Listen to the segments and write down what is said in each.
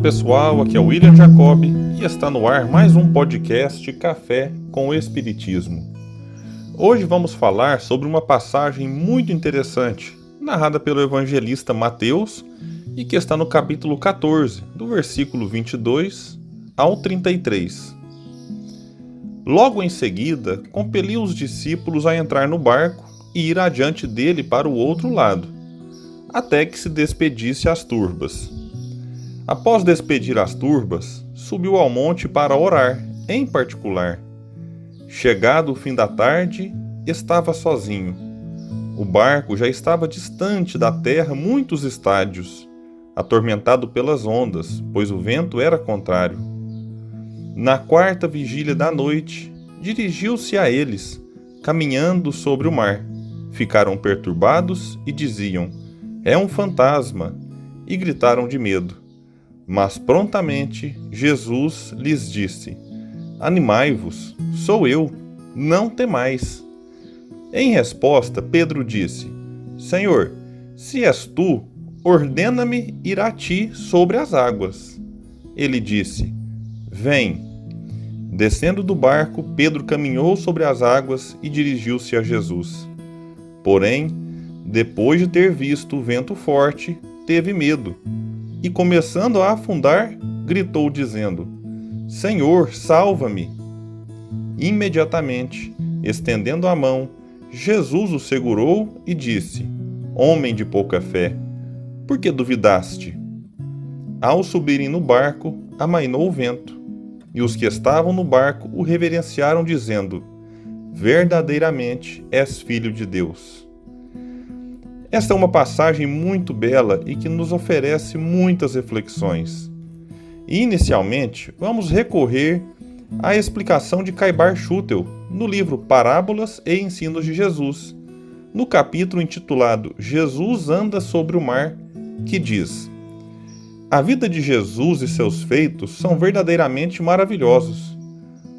pessoal, aqui é o William Jacob e está no ar mais um podcast Café com o Espiritismo. Hoje vamos falar sobre uma passagem muito interessante, narrada pelo evangelista Mateus e que está no capítulo 14, do versículo 22 ao 33. Logo em seguida, compeliu os discípulos a entrar no barco e ir adiante dele para o outro lado, até que se despedisse as turbas. Após despedir as turbas, subiu ao monte para orar, em particular. Chegado o fim da tarde, estava sozinho. O barco já estava distante da terra muitos estádios, atormentado pelas ondas, pois o vento era contrário. Na quarta vigília da noite, dirigiu-se a eles, caminhando sobre o mar. Ficaram perturbados e diziam: É um fantasma! E gritaram de medo. Mas prontamente Jesus lhes disse: Animai-vos, sou eu, não temais. Em resposta, Pedro disse: Senhor, se és tu, ordena-me ir a ti sobre as águas. Ele disse: Vem. Descendo do barco, Pedro caminhou sobre as águas e dirigiu-se a Jesus. Porém, depois de ter visto o vento forte, teve medo e, começando a afundar, gritou, dizendo: Senhor, salva-me! Imediatamente, estendendo a mão, Jesus o segurou e disse: Homem de pouca fé, por que duvidaste? Ao subirem no barco, amainou o vento, e os que estavam no barco o reverenciaram, dizendo: Verdadeiramente és filho de Deus. Esta é uma passagem muito bela e que nos oferece muitas reflexões. Inicialmente, vamos recorrer à explicação de Caibar Schutel no livro Parábolas e Ensinos de Jesus, no capítulo intitulado Jesus anda sobre o mar, que diz: A vida de Jesus e seus feitos são verdadeiramente maravilhosos.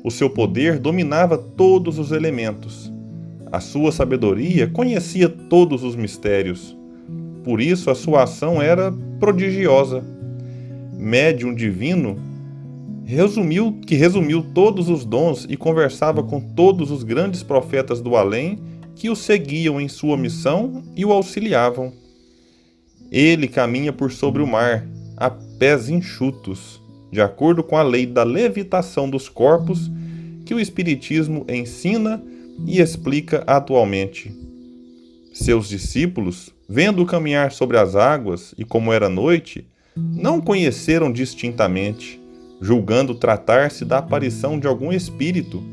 O seu poder dominava todos os elementos a sua sabedoria conhecia todos os mistérios. Por isso a sua ação era prodigiosa. Médium divino, resumiu que resumiu todos os dons e conversava com todos os grandes profetas do além que o seguiam em sua missão e o auxiliavam. Ele caminha por sobre o mar, a pés enxutos, de acordo com a lei da levitação dos corpos que o Espiritismo ensina e explica atualmente. Seus discípulos, vendo-o caminhar sobre as águas e como era noite, não conheceram distintamente, julgando tratar-se da aparição de algum espírito,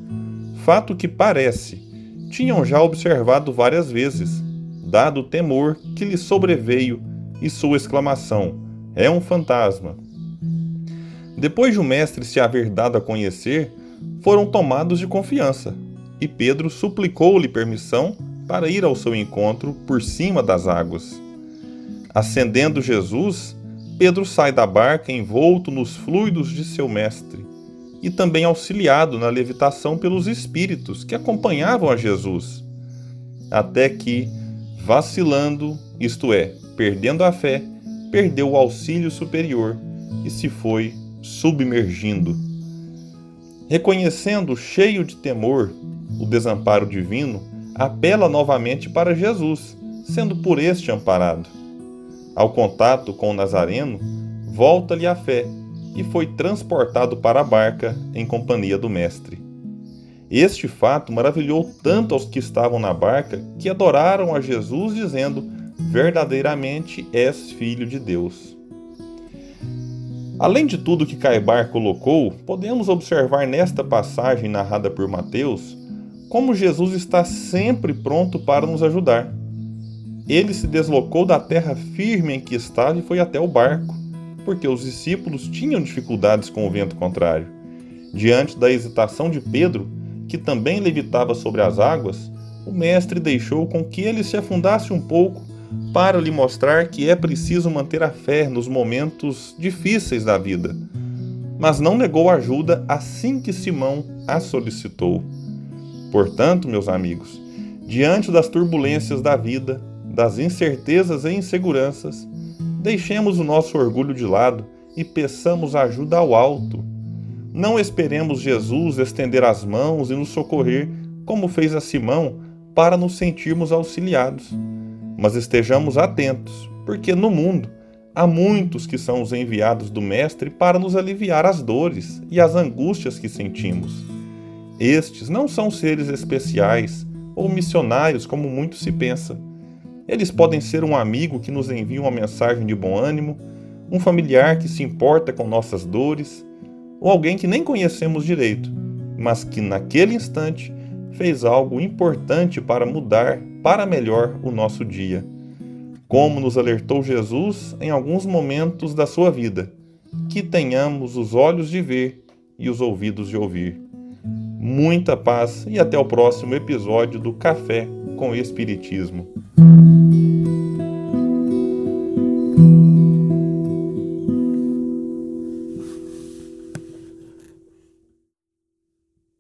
fato que parece tinham já observado várias vezes, dado o temor que lhe sobreveio e sua exclamação: É um fantasma. Depois de o mestre se haver dado a conhecer, foram tomados de confiança, e Pedro suplicou-lhe permissão para ir ao seu encontro por cima das águas. Ascendendo Jesus, Pedro sai da barca envolto nos fluidos de seu mestre e também auxiliado na levitação pelos espíritos que acompanhavam a Jesus, até que, vacilando, isto é, perdendo a fé, perdeu o auxílio superior e se foi submergindo. Reconhecendo cheio de temor o desamparo divino, apela novamente para Jesus, sendo por este amparado. Ao contato com o Nazareno, volta-lhe a fé e foi transportado para a barca em companhia do Mestre. Este fato maravilhou tanto aos que estavam na barca que adoraram a Jesus, dizendo: Verdadeiramente és filho de Deus. Além de tudo que Caibar colocou, podemos observar nesta passagem narrada por Mateus como Jesus está sempre pronto para nos ajudar. Ele se deslocou da terra firme em que estava e foi até o barco, porque os discípulos tinham dificuldades com o vento contrário. Diante da hesitação de Pedro, que também levitava sobre as águas, o Mestre deixou com que ele se afundasse um pouco para lhe mostrar que é preciso manter a fé nos momentos difíceis da vida. Mas não negou ajuda assim que Simão a solicitou. Portanto, meus amigos, diante das turbulências da vida, das incertezas e inseguranças, deixemos o nosso orgulho de lado e peçamos ajuda ao alto. Não esperemos Jesus estender as mãos e nos socorrer, como fez a Simão, para nos sentirmos auxiliados. Mas estejamos atentos, porque no mundo há muitos que são os enviados do Mestre para nos aliviar as dores e as angústias que sentimos. Estes não são seres especiais ou missionários como muito se pensa. Eles podem ser um amigo que nos envia uma mensagem de bom ânimo, um familiar que se importa com nossas dores, ou alguém que nem conhecemos direito, mas que naquele instante fez algo importante para mudar para melhor o nosso dia. Como nos alertou Jesus em alguns momentos da sua vida, que tenhamos os olhos de ver e os ouvidos de ouvir. Muita paz e até o próximo episódio do Café com Espiritismo.